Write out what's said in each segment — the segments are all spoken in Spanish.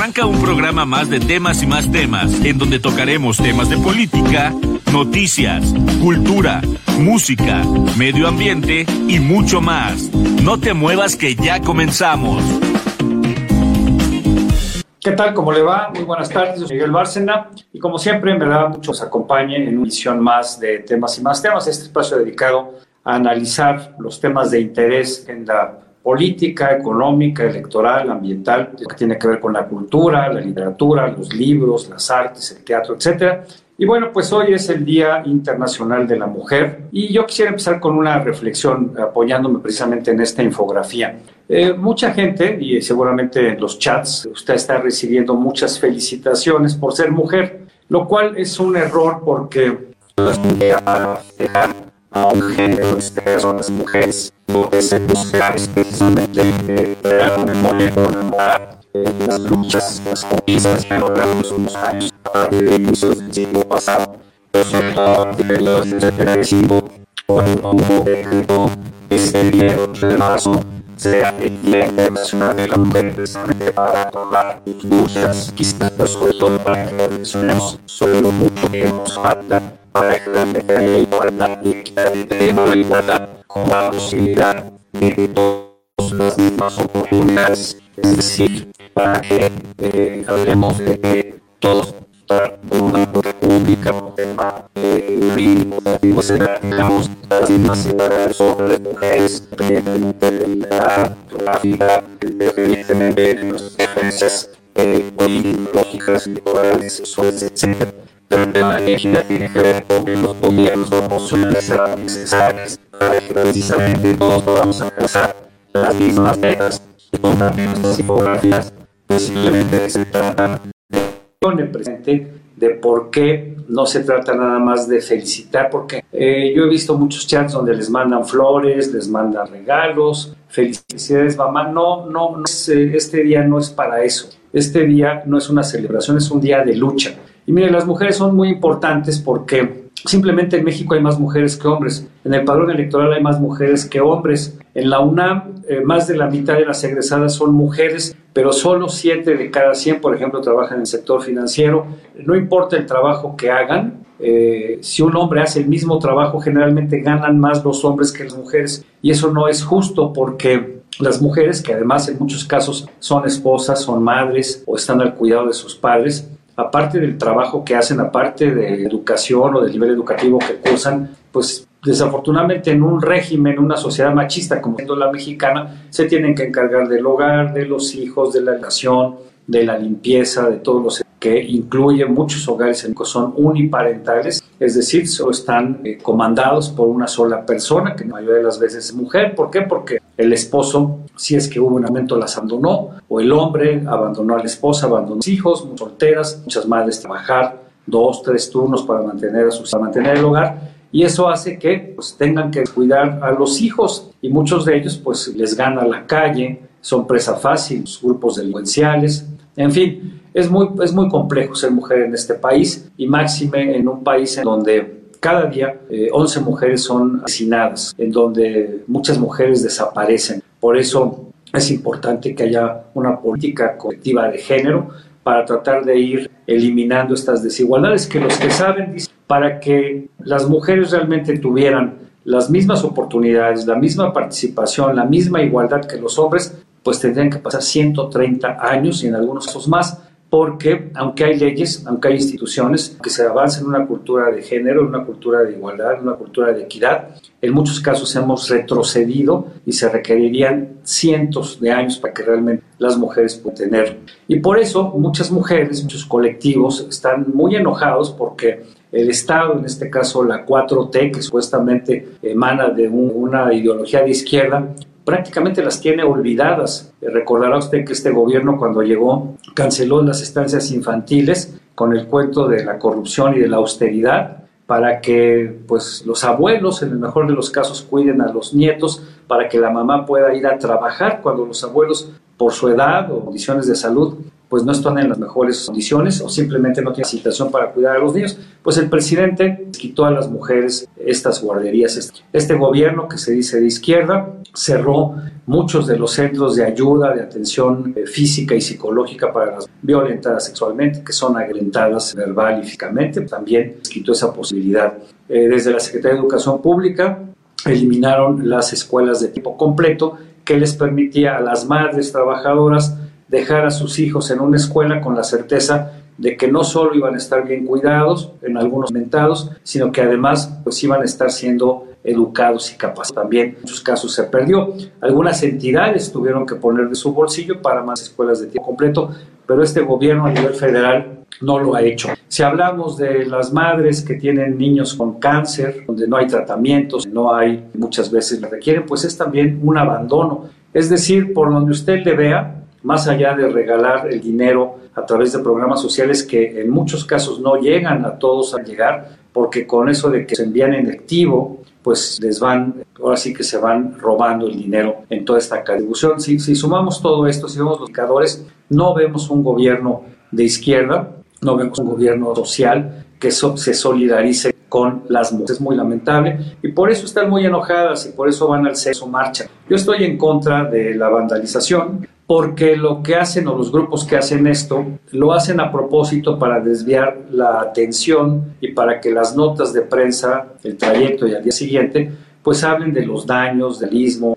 Arranca un programa más de temas y más temas, en donde tocaremos temas de política, noticias, cultura, música, medio ambiente y mucho más. No te muevas que ya comenzamos. ¿Qué tal? ¿Cómo le va? Muy buenas tardes, soy Miguel Bárcena y como siempre me da mucho que acompañe en una edición más de temas y más temas, este espacio dedicado a analizar los temas de interés en la política, económica, electoral, ambiental, que tiene que ver con la cultura, la literatura, los libros, las artes, el teatro, etcétera. Y bueno, pues hoy es el Día Internacional de la Mujer y yo quisiera empezar con una reflexión apoyándome precisamente en esta infografía. Eh, mucha gente, y seguramente en los chats, usted está recibiendo muchas felicitaciones por ser mujer, lo cual es un error porque no es buscar precisamente la memoria conmemorar las luchas, las conquistas que logramos unos años a inicios del siglo pasado. Todo de los agradecido por un momento este día de marzo sea el Día Internacional de la Mujer precisamente para recordar luchas, conquistas, sobre todo para que reflexionemos sobre lo mucho que nos falta para la igualdad y de la igualdad con la posibilidad de todas las mismas oportunidades. Es decir, para que eh, hablemos de que todos una república jurídico será digamos las mismas sobre las mujeres independientemente de la geográfica independientemente de las diferencias políticas, morales, sexuales, etc donde la que ver con que los gobiernos proporcionen serán necesarias para que precisamente todos podamos alcanzar las mismas metas con las mismas infografías posiblemente se trata de presente de por qué no se trata nada más de felicitar, porque eh, yo he visto muchos chats donde les mandan flores, les mandan regalos, felicidades mamá, no, no, no este día no es para eso, este día no es una celebración, es un día de lucha, y mire, las mujeres son muy importantes porque simplemente en México hay más mujeres que hombres. En el padrón electoral hay más mujeres que hombres. En la UNAM, eh, más de la mitad de las egresadas son mujeres, pero solo 7 de cada 100, por ejemplo, trabajan en el sector financiero. No importa el trabajo que hagan, eh, si un hombre hace el mismo trabajo, generalmente ganan más los hombres que las mujeres. Y eso no es justo porque las mujeres, que además en muchos casos son esposas, son madres o están al cuidado de sus padres, aparte del trabajo que hacen, aparte de educación o del nivel educativo que cursan, pues desafortunadamente en un régimen, una sociedad machista como siendo la mexicana, se tienen que encargar del hogar, de los hijos, de la educación, de la limpieza, de todos los que incluye muchos hogares en que son uniparentales, es decir, solo están eh, comandados por una sola persona, que la mayoría de las veces es mujer. ¿Por qué? Porque el esposo, si es que hubo un momento, las abandonó, o el hombre abandonó a la esposa, abandonó a los hijos, solteras, muchas madres trabajar dos, tres turnos para mantener, a sus, para mantener el hogar. Y eso hace que pues, tengan que cuidar a los hijos y muchos de ellos pues les gana la calle, son presa fácil, los grupos delincuenciales, en fin, es muy, es muy complejo ser mujer en este país y máxime en un país en donde cada día 11 eh, mujeres son asesinadas, en donde muchas mujeres desaparecen. Por eso es importante que haya una política colectiva de género para tratar de ir eliminando estas desigualdades que los que saben para que las mujeres realmente tuvieran las mismas oportunidades, la misma participación, la misma igualdad que los hombres, pues tendrían que pasar 130 años y en algunos casos más, porque aunque hay leyes, aunque hay instituciones que se avancen en una cultura de género, en una cultura de igualdad, en una cultura de equidad, en muchos casos hemos retrocedido y se requerirían cientos de años para que realmente las mujeres puedan tener. Y por eso muchas mujeres, muchos colectivos están muy enojados porque el Estado, en este caso la 4T, que supuestamente emana de una ideología de izquierda, prácticamente las tiene olvidadas. Recordará usted que este gobierno cuando llegó canceló las estancias infantiles con el cuento de la corrupción y de la austeridad para que pues los abuelos en el mejor de los casos cuiden a los nietos para que la mamá pueda ir a trabajar cuando los abuelos por su edad o condiciones de salud pues no están en las mejores condiciones o simplemente no tienen situación para cuidar a los niños, pues el presidente quitó a las mujeres estas guarderías. Este gobierno que se dice de izquierda cerró muchos de los centros de ayuda, de atención eh, física y psicológica para las violentadas sexualmente, que son agrentadas verbal y físicamente. También quitó esa posibilidad. Eh, desde la Secretaría de Educación Pública eliminaron las escuelas de tiempo completo que les permitía a las madres trabajadoras dejar a sus hijos en una escuela con la certeza de que no solo iban a estar bien cuidados, en algunos mentados, sino que además pues iban a estar siendo educados y capacitados. También en muchos casos se perdió. Algunas entidades tuvieron que poner de su bolsillo para más escuelas de tiempo completo, pero este gobierno a nivel federal no lo ha hecho. Si hablamos de las madres que tienen niños con cáncer, donde no hay tratamientos, no hay muchas veces lo requieren, pues es también un abandono. Es decir, por donde usted le vea, más allá de regalar el dinero a través de programas sociales que en muchos casos no llegan a todos a llegar, porque con eso de que se envían en activo, pues les van, ahora sí que se van robando el dinero en toda esta contribución. Si, si sumamos todo esto, si vemos los indicadores, no vemos un gobierno de izquierda, no vemos un gobierno social que se solidarice con las mujeres. Es muy lamentable y por eso están muy enojadas y por eso van al sexo marcha. Yo estoy en contra de la vandalización porque lo que hacen o los grupos que hacen esto lo hacen a propósito para desviar la atención y para que las notas de prensa, el trayecto y al día siguiente, pues hablen de los daños, del istmo,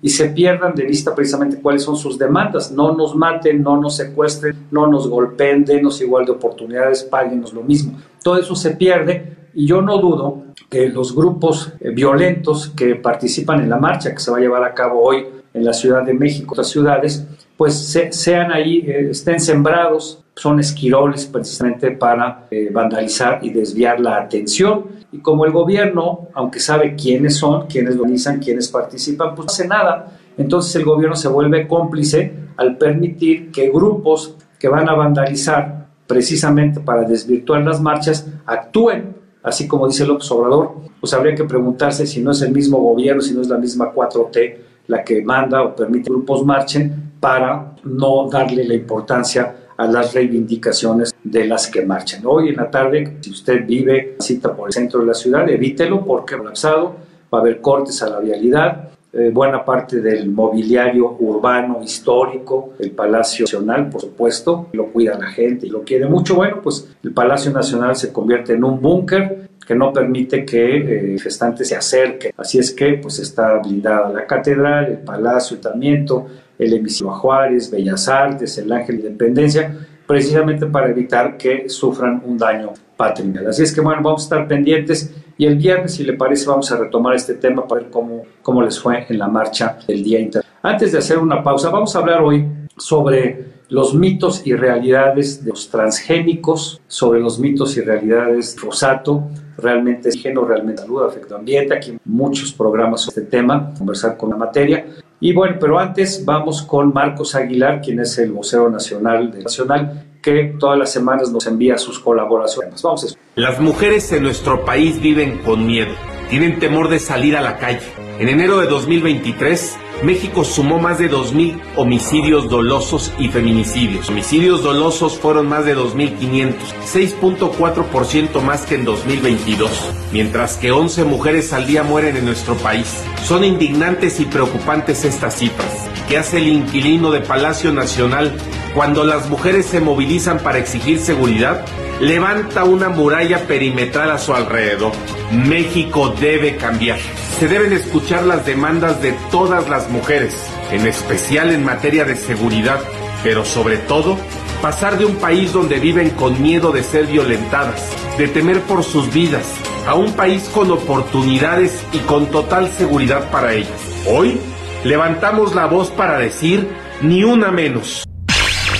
y se pierdan de vista precisamente cuáles son sus demandas. No nos maten, no nos secuestren, no nos golpeen, denos igual de oportunidades, páguenos lo mismo. Todo eso se pierde y yo no dudo que los grupos eh, violentos que participan en la marcha que se va a llevar a cabo hoy en la Ciudad de México, otras ciudades, pues sean ahí, eh, estén sembrados, son esquiroles precisamente para eh, vandalizar y desviar la atención. Y como el gobierno, aunque sabe quiénes son, quiénes organizan, quiénes participan, pues no hace nada. Entonces el gobierno se vuelve cómplice al permitir que grupos que van a vandalizar precisamente para desvirtuar las marchas actúen, así como dice López Obrador, pues habría que preguntarse si no es el mismo gobierno, si no es la misma 4T la que manda o permite grupos marchen para no darle la importancia a las reivindicaciones de las que marchan. Hoy en la tarde, si usted vive cita por el centro de la ciudad, evítelo porque colapsado, va a haber cortes a la vialidad, eh, buena parte del mobiliario urbano histórico, el Palacio Nacional, por supuesto, lo cuida la gente y lo quiere mucho. Bueno, pues el Palacio Nacional se convierte en un búnker que no permite que eh, manifestantes se acerquen. Así es que pues está blindada la catedral, el Palacio Ayuntamiento, el hemiciclo Juárez, Bellas Artes, el Ángel de Independencia, precisamente para evitar que sufran un daño patrimonial. Así es que bueno, vamos a estar pendientes y el viernes, si le parece, vamos a retomar este tema para ver cómo, cómo les fue en la marcha del Día Internacional. Antes de hacer una pausa, vamos a hablar hoy sobre los mitos y realidades de los transgénicos, sobre los mitos y realidades de Rosato, realmente género, realmente salud, afecto ambiente, aquí muchos programas sobre este tema, conversar con la materia. Y bueno, pero antes vamos con Marcos Aguilar, quien es el vocero nacional de Nacional, que todas las semanas nos envía sus colaboraciones. Vamos a eso. Las mujeres en nuestro país viven con miedo, tienen temor de salir a la calle. En enero de 2023, México sumó más de 2.000 homicidios dolosos y feminicidios. Homicidios dolosos fueron más de 2.500, 6.4% más que en 2022, mientras que 11 mujeres al día mueren en nuestro país. Son indignantes y preocupantes estas cifras. ¿Qué hace el inquilino de Palacio Nacional cuando las mujeres se movilizan para exigir seguridad? Levanta una muralla perimetral a su alrededor. México debe cambiar se deben escuchar las demandas de todas las mujeres, en especial en materia de seguridad, pero sobre todo, pasar de un país donde viven con miedo de ser violentadas, de temer por sus vidas, a un país con oportunidades y con total seguridad para ellas. Hoy, levantamos la voz para decir, ni una menos.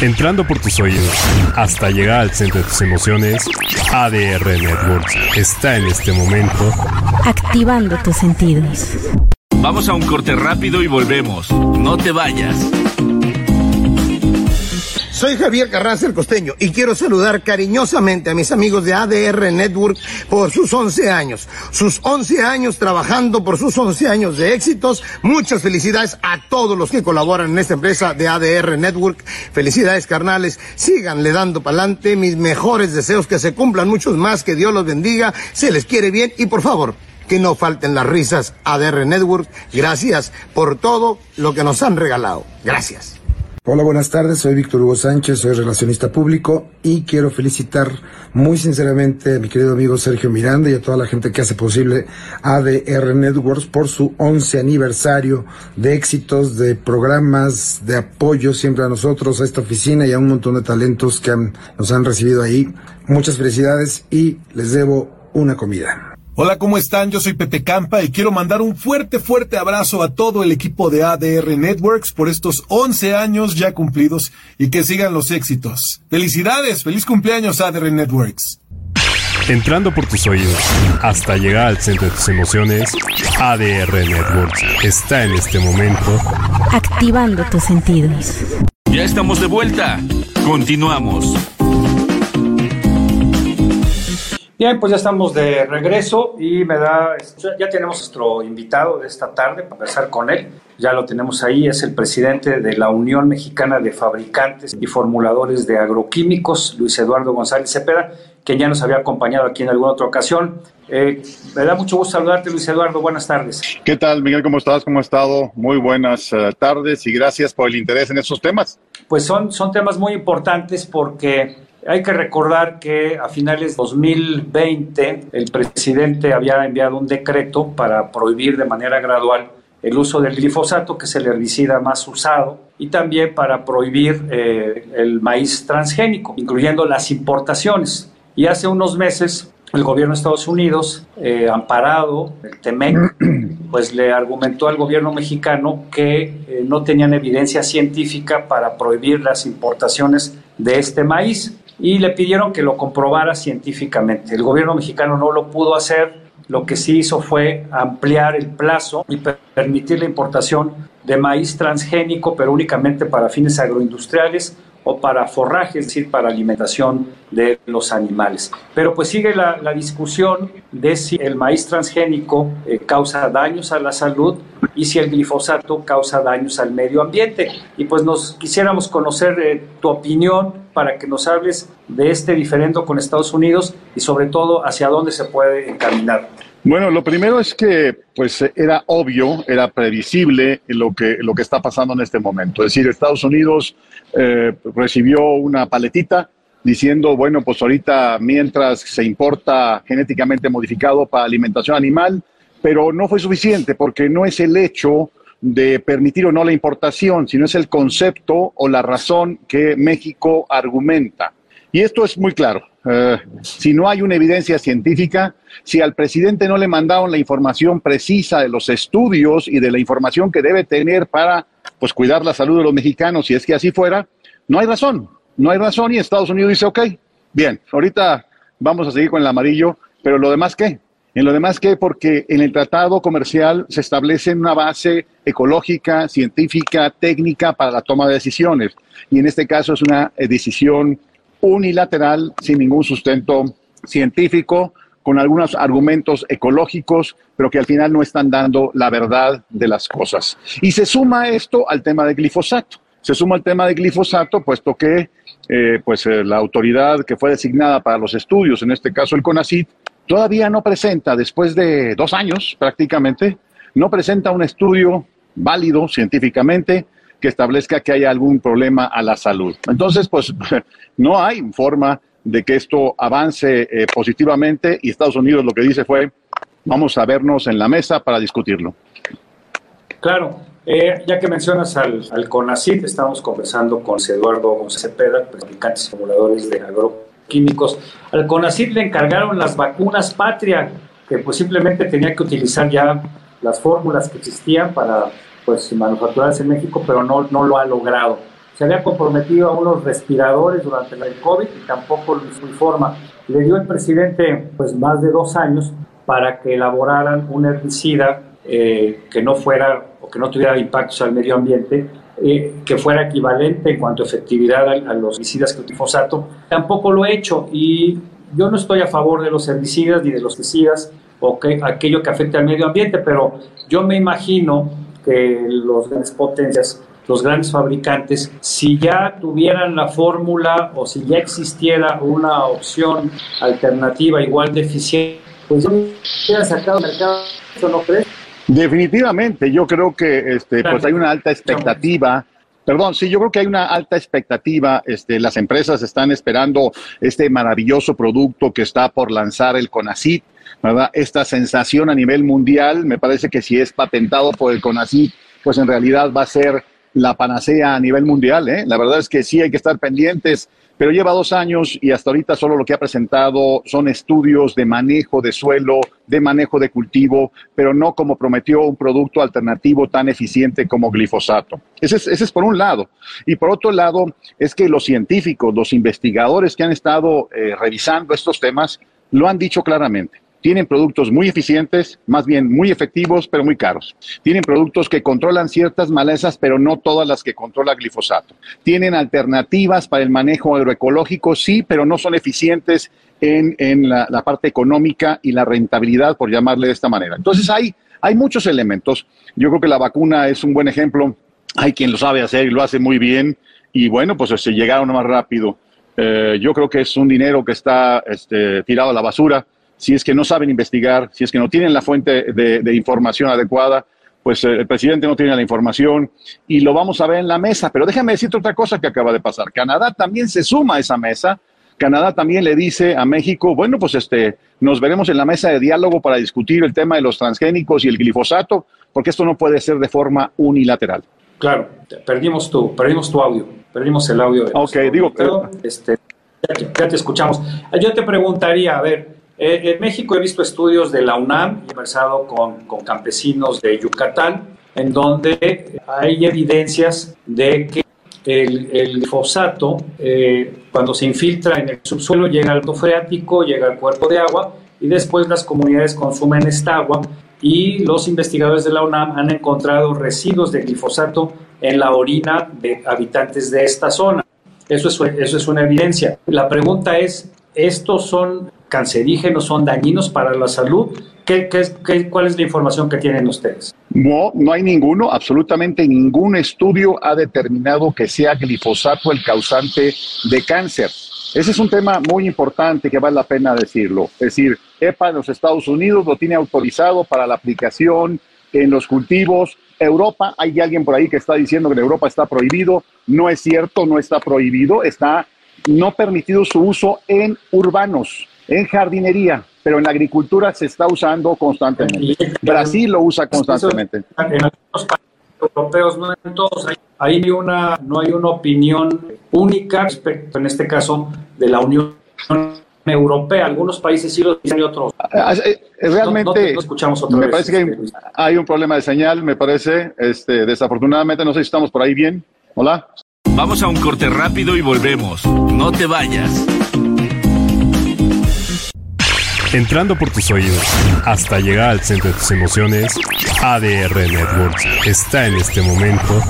Entrando por tus oídos hasta llegar al centro de tus emociones, ADR Networks está en este momento activando tus sentidos. Vamos a un corte rápido y volvemos. No te vayas. Soy Javier Carranza el Costeño y quiero saludar cariñosamente a mis amigos de ADR Network por sus 11 años. Sus 11 años trabajando por sus 11 años de éxitos. Muchas felicidades a todos los que colaboran en esta empresa de ADR Network. Felicidades carnales. Síganle dando pa'lante. Mis mejores deseos que se cumplan muchos más. Que Dios los bendiga. Se les quiere bien y por favor, que no falten las risas ADR Network. Gracias por todo lo que nos han regalado. Gracias. Hola, buenas tardes. Soy Víctor Hugo Sánchez, soy relacionista público y quiero felicitar muy sinceramente a mi querido amigo Sergio Miranda y a toda la gente que hace posible ADR Networks por su 11 aniversario de éxitos, de programas, de apoyo siempre a nosotros, a esta oficina y a un montón de talentos que nos han recibido ahí. Muchas felicidades y les debo una comida. Hola, ¿cómo están? Yo soy Pepe Campa y quiero mandar un fuerte, fuerte abrazo a todo el equipo de ADR Networks por estos 11 años ya cumplidos y que sigan los éxitos. Felicidades, feliz cumpleaños ADR Networks. Entrando por tus oídos hasta llegar al centro de tus emociones, ADR Networks está en este momento activando tus sentidos. Ya estamos de vuelta. Continuamos. Bien, pues ya estamos de regreso y me da, ya tenemos nuestro invitado de esta tarde para conversar con él. Ya lo tenemos ahí, es el presidente de la Unión Mexicana de Fabricantes y Formuladores de Agroquímicos, Luis Eduardo González Cepeda, quien ya nos había acompañado aquí en alguna otra ocasión. Eh, me da mucho gusto saludarte, Luis Eduardo. Buenas tardes. ¿Qué tal, Miguel? ¿Cómo estás? ¿Cómo has estado? Muy buenas uh, tardes y gracias por el interés en estos temas. Pues son, son temas muy importantes porque hay que recordar que a finales de 2020 el presidente había enviado un decreto para prohibir de manera gradual el uso del glifosato, que es el herbicida más usado, y también para prohibir eh, el maíz transgénico, incluyendo las importaciones. Y hace unos meses el gobierno de Estados Unidos, eh, amparado, el TEMEC, pues le argumentó al gobierno mexicano que eh, no tenían evidencia científica para prohibir las importaciones de este maíz y le pidieron que lo comprobara científicamente. El gobierno mexicano no lo pudo hacer, lo que sí hizo fue ampliar el plazo y permitir la importación de maíz transgénico, pero únicamente para fines agroindustriales o para forraje, es decir, para alimentación de los animales. Pero pues sigue la, discusión de si el maíz transgénico eh, causa daños a la salud y si el glifosato causa daños al medio ambiente. Y pues nos quisiéramos conocer eh, tu opinión para que nos hables de este diferendo con Estados Unidos y sobre todo hacia dónde se puede encaminar. Bueno, lo primero es que pues era obvio, era previsible lo que, lo que está pasando en este momento. Es decir, Estados Unidos eh, recibió una paletita diciendo, bueno, pues ahorita mientras se importa genéticamente modificado para alimentación animal, pero no fue suficiente porque no es el hecho de permitir o no la importación, sino es el concepto o la razón que México argumenta. Y esto es muy claro. Eh, si no hay una evidencia científica, si al presidente no le mandaron la información precisa de los estudios y de la información que debe tener para pues, cuidar la salud de los mexicanos, si es que así fuera, no hay razón. No hay razón y Estados Unidos dice, ok, bien, ahorita vamos a seguir con el amarillo, pero lo demás qué? En lo demás qué? Porque en el tratado comercial se establece una base ecológica, científica, técnica para la toma de decisiones. Y en este caso es una eh, decisión unilateral, sin ningún sustento científico, con algunos argumentos ecológicos, pero que al final no están dando la verdad de las cosas. Y se suma esto al tema de glifosato. Se suma el tema de glifosato, puesto que eh, pues, eh, la autoridad que fue designada para los estudios, en este caso el CONACYT, todavía no presenta, después de dos años prácticamente, no presenta un estudio válido científicamente que establezca que haya algún problema a la salud. Entonces, pues no hay forma de que esto avance eh, positivamente y Estados Unidos lo que dice fue, vamos a vernos en la mesa para discutirlo. Claro, eh, ya que mencionas al, al estamos conversando con Eduardo González Cepeda, fabricantes y de agroquímicos. Al CONACID le encargaron las vacunas Patria, que pues simplemente tenía que utilizar ya las fórmulas que existían para pues manufacturadas en México, pero no, no lo ha logrado. Se había comprometido a unos respiradores durante el COVID y tampoco lo informa. Le dio el presidente pues más de dos años para que elaboraran un herbicida eh, que no fuera o que no tuviera impactos al medio ambiente, eh, que fuera equivalente en cuanto a efectividad a, los herbicidas que utiliza Tampoco lo he hecho y yo no estoy a favor de los herbicidas ni de los herbicidas o que, aquello que afecte al medio ambiente, pero yo me imagino que los grandes potencias, los grandes fabricantes, si ya tuvieran la fórmula o si ya existiera una opción alternativa igual de eficiente pues ya hubiera sacado mercado, ¿eso no crees? Definitivamente, yo creo que este, pues hay una alta expectativa. Perdón, sí, yo creo que hay una alta expectativa. Este, las empresas están esperando este maravilloso producto que está por lanzar el CONACIT, ¿verdad? Esta sensación a nivel mundial, me parece que si es patentado por el CONACIT, pues en realidad va a ser la panacea a nivel mundial. ¿eh? La verdad es que sí hay que estar pendientes pero lleva dos años y hasta ahorita solo lo que ha presentado son estudios de manejo de suelo, de manejo de cultivo, pero no como prometió un producto alternativo tan eficiente como glifosato. Ese es, ese es por un lado. Y por otro lado, es que los científicos, los investigadores que han estado eh, revisando estos temas, lo han dicho claramente. Tienen productos muy eficientes, más bien muy efectivos, pero muy caros. Tienen productos que controlan ciertas malezas, pero no todas las que controla glifosato. Tienen alternativas para el manejo agroecológico, sí, pero no son eficientes en, la, parte económica y la rentabilidad, por llamarle de esta manera. Entonces hay, hay muchos elementos. Yo creo que la vacuna es un buen ejemplo. Hay quien lo sabe hacer y lo hace muy bien. Y bueno, pues se este, llegaron más rápido. Eh, yo creo que es un dinero que está este, tirado a la basura si es que no saben investigar, si es que no tienen la fuente de, información adecuada, pues eh, el presidente no tiene la información y lo vamos a ver en la mesa. Pero déjame decirte otra cosa que acaba de pasar. Canadá también se suma a esa mesa. Canadá también le dice a México, bueno, pues este, nos veremos en la mesa de diálogo para discutir el tema de los transgénicos y el glifosato, porque esto no puede ser de forma unilateral. Claro, perdimos tu, perdimos tu audio, perdimos el audio. De ok, digo, este, ya te escuchamos. Yo te preguntaría, a ver, eh, en México he visto estudios de la UNAM, conversado con, con campesinos de Yucatán, en donde hay evidencias de que el, el glifosato, eh, cuando se infiltra en el subsuelo, llega al freático, llega al cuerpo de agua y después las comunidades consumen esta agua y los investigadores de la UNAM han encontrado residuos de glifosato en la orina de habitantes de esta zona. Eso es, eso es una evidencia. La pregunta es, ¿estos son cancerígenos, son dañinos para la salud. ¿Qué, qué, cuál es la información que tienen ustedes? No, no hay ninguno, absolutamente ningún estudio ha determinado que sea glifosato el causante de cáncer. Ese es un tema muy importante que vale la pena decirlo. Es decir, EPA en los Estados Unidos lo tiene autorizado para la aplicación en los cultivos. Europa, hay alguien por ahí que está diciendo que en Europa está prohibido. No es cierto, no está prohibido, está no permitido su uso en urbanos en jardinería, pero en la agricultura se está usando constantemente. Brasil lo usa constantemente. En algunos países europeos, no en todos, hay una, no hay una opinión única respecto, en este caso, de la Unión Europea. Algunos países sí lo dicen y otros. Ah, ah, eh, realmente, escuchamos otra me parece que hay, este, hay, un problema de señal, me parece. Este, desafortunadamente, no sé si estamos por ahí bien. Hola. Vamos a un corte rápido y volvemos. No te vayas entrando por tus oídos hasta llegar al centro de tus emociones, ADR Networks está en este momento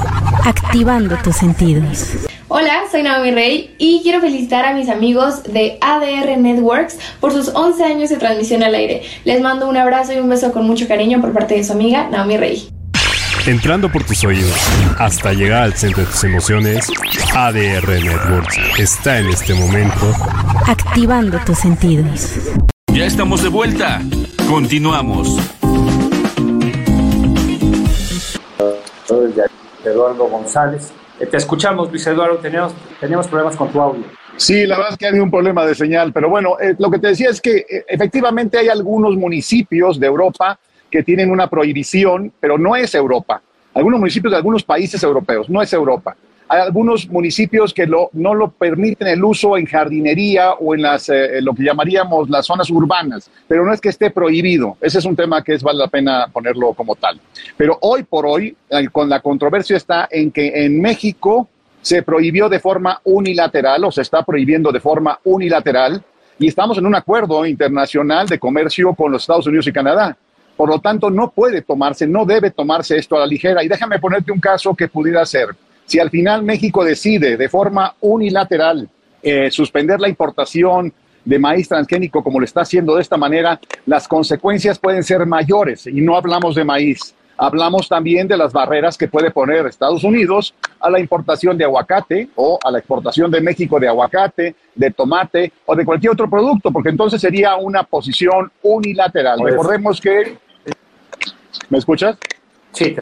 activando tus sentidos. Hola, soy Naomi Rey y quiero felicitar a mis amigos de ADR Networks por sus 11 años de transmisión al aire. Les mando un abrazo y un beso con mucho cariño por parte de su amiga Naomi Rey. Entrando por tus oídos hasta llegar al centro de tus emociones, ADR Networks está en este momento activando tus sentidos. Ya estamos de vuelta. Continuamos. Eduardo González. Eh, te escuchamos, Luis Eduardo. Teníamos, teníamos problemas con tu audio. Sí, la verdad es que hay un problema de señal, pero bueno, eh, lo que te decía es que eh, efectivamente hay algunos municipios de Europa que tienen una prohibición, pero no es Europa. Algunos municipios de algunos países europeos, no es Europa. Hay algunos municipios que lo, no lo permiten el uso en jardinería o en las, eh, lo que llamaríamos las zonas urbanas, pero no es que esté prohibido. Ese es un tema que es, vale la pena ponerlo como tal. Pero hoy por hoy, eh, con la controversia está en que en México se prohibió de forma unilateral o se está prohibiendo de forma unilateral y estamos en un acuerdo internacional de comercio con los Estados Unidos y Canadá. Por lo tanto, no puede tomarse, no debe tomarse esto a la ligera. Y déjame ponerte un caso que pudiera ser. Si al final México decide de forma unilateral eh, suspender la importación de maíz transgénico como lo está haciendo de esta manera, las consecuencias pueden ser mayores y no hablamos de maíz. Hablamos también de las barreras que puede poner Estados Unidos a la importación de aguacate o a la exportación de México de aguacate, de tomate o de cualquier otro producto, porque entonces sería una posición unilateral. Recordemos que... ¿Me escuchas? Sí.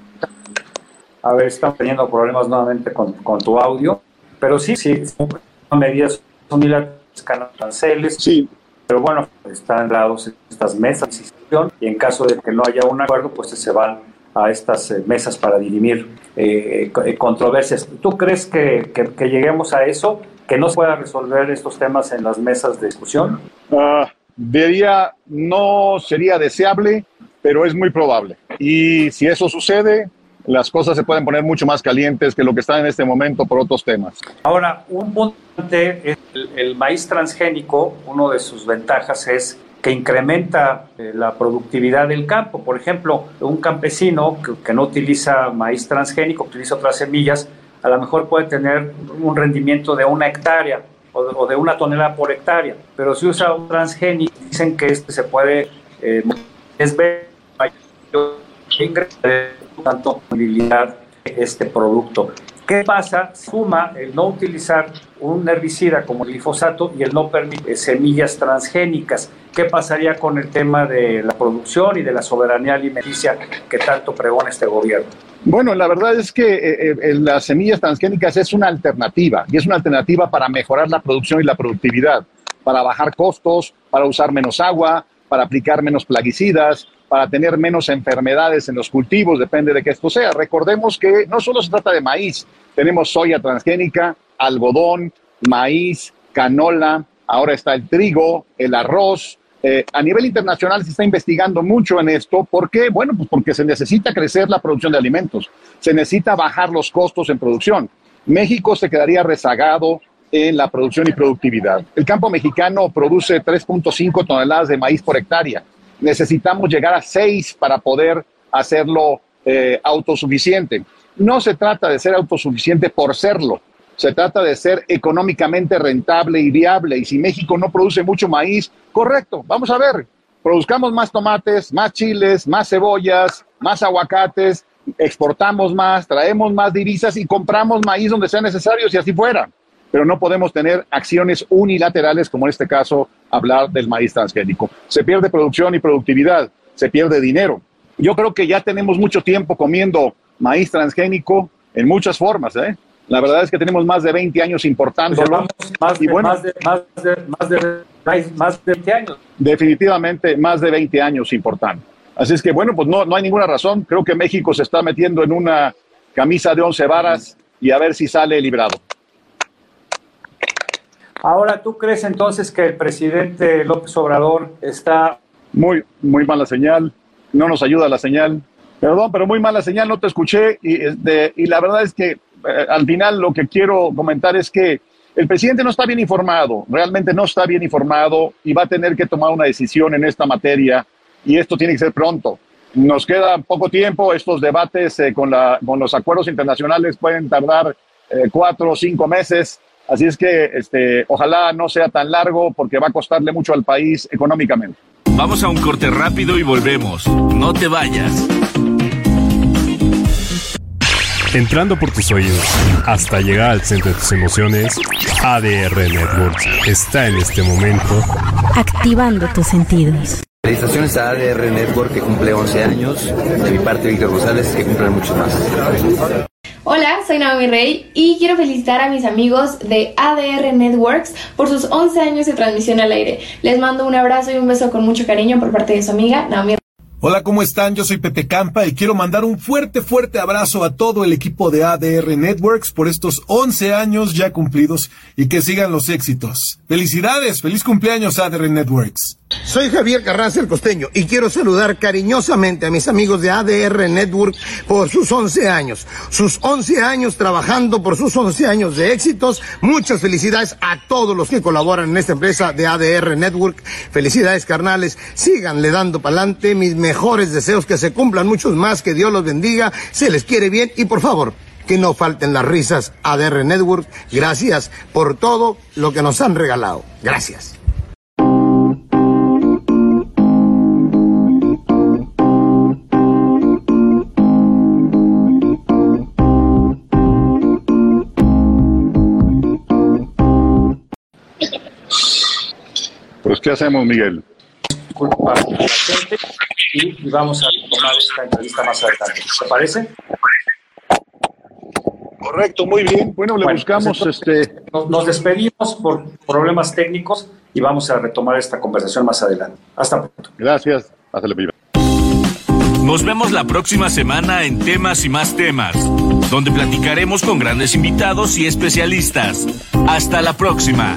A ver, estamos teniendo problemas nuevamente con, con tu audio, pero sí, sí, son medidas unilaterales, aranceles. Sí. Pero bueno, están dados estas mesas de decisión y en caso de que no haya un acuerdo, pues se van a estas eh, mesas para dirimir eh, eh, controversias. ¿Tú crees que, que, lleguemos a eso? ¿Que no se pueda resolver estos temas en las mesas de discusión? Uh, diría, no sería deseable, pero es muy probable. Y si eso sucede, las cosas se pueden poner mucho más calientes que lo que están en este momento por otros temas. Ahora, un punto es el, maíz transgénico, uno de sus ventajas es que incrementa eh, la productividad del campo. Por ejemplo, un campesino que, no utiliza maíz transgénico, utiliza otras semillas, a lo mejor puede tener un rendimiento de una hectárea o de, una tonelada por hectárea, pero si usa un transgénico, dicen que este se puede eh, es tanto movilidad este producto. ¿Qué pasa? Suma el no utilizar un herbicida como el glifosato y el no permitir semillas transgénicas. ¿Qué pasaría con el tema de la producción y de la soberanía alimenticia que tanto pregona este gobierno? Bueno, la verdad es que eh, eh, las semillas transgénicas es una alternativa y es una alternativa para mejorar la producción y la productividad, para bajar costos, para usar menos agua, para aplicar menos plaguicidas, para tener menos enfermedades en los cultivos, depende de que esto sea. Recordemos que no solo se trata de maíz, tenemos soya transgénica, algodón, maíz, canola, ahora está el trigo, el arroz. Eh, a nivel internacional se está investigando mucho en esto. ¿Por qué? Bueno, pues porque se necesita crecer la producción de alimentos, se necesita bajar los costos en producción. México se quedaría rezagado en la producción y productividad. El campo mexicano produce 3.5 toneladas de maíz por hectárea necesitamos llegar a seis para poder hacerlo eh, autosuficiente. No se trata de ser autosuficiente por serlo, se trata de ser económicamente rentable y viable. Y si México no produce mucho maíz, correcto, vamos a ver, produzcamos más tomates, más chiles, más cebollas, más aguacates, exportamos más, traemos más divisas y compramos maíz donde sea necesario, si así fuera pero no podemos tener acciones unilaterales, como en este caso hablar del maíz transgénico. Se pierde producción y productividad, se pierde dinero. Yo creo que ya tenemos mucho tiempo comiendo maíz transgénico en muchas formas. ¿eh? La verdad es que tenemos más de 20 años importándolo. más, de, más, de, más, de, más, de 20 años. Definitivamente más de 20 años importando. Así es que, bueno, pues no, no hay ninguna razón. Creo que México se está metiendo en una camisa de 11 varas y a ver si sale librado. Ahora, ¿tú crees entonces que el presidente López Obrador está... Muy, muy mala señal, no nos ayuda la señal. Perdón, pero muy mala señal, no te escuché y, este, y la verdad es que eh, al final lo que quiero comentar es que el presidente no está bien informado, realmente no está bien informado y va a tener que tomar una decisión en esta materia y esto tiene que ser pronto. Nos queda poco tiempo, estos debates eh, con, la, con los acuerdos internacionales pueden tardar eh, cuatro o cinco meses Así es que este, ojalá no sea tan largo porque va a costarle mucho al país económicamente. Vamos a un corte rápido y volvemos. No te vayas. Entrando por tus oídos hasta llegar al centro de tus emociones, ADR Networks está en este momento activando tus sentidos. Felicitaciones a ADR Network que cumple 11 años, de mi parte Víctor González que cumple muchos más. Hola, soy Naomi Rey y quiero felicitar a mis amigos de ADR Networks por sus 11 años de transmisión al aire. Les mando un abrazo y un beso con mucho cariño por parte de su amiga Naomi Hola, ¿cómo están? Yo soy Pepe Campa y quiero mandar un fuerte, fuerte abrazo a todo el equipo de ADR Networks por estos 11 años ya cumplidos y que sigan los éxitos. Felicidades, feliz cumpleaños ADR Networks. Soy Javier Carranza el Costeño y quiero saludar cariñosamente a mis amigos de ADR Network por sus 11 años. Sus 11 años trabajando por sus 11 años de éxitos. Muchas felicidades a todos los que colaboran en esta empresa de ADR Network. Felicidades carnales. Síganle dando pa'lante. Mis mejores deseos que se cumplan muchos más. Que Dios los bendiga. Se les quiere bien y por favor que no falten las risas ADR Network. Gracias por todo lo que nos han regalado. Gracias. ¿Qué hacemos, Miguel? Disculpa a la gente y, vamos a tomar esta entrevista más adelante. ¿Te parece? Correcto, muy bien. Bueno, le Bueno, buscamos pues este. Nos, nos despedimos por problemas técnicos y vamos a retomar esta conversación más adelante. Hasta pronto. Gracias. Hasta luego. Nos vemos la próxima semana en Temas y más temas, donde platicaremos con grandes invitados y especialistas. Hasta la próxima.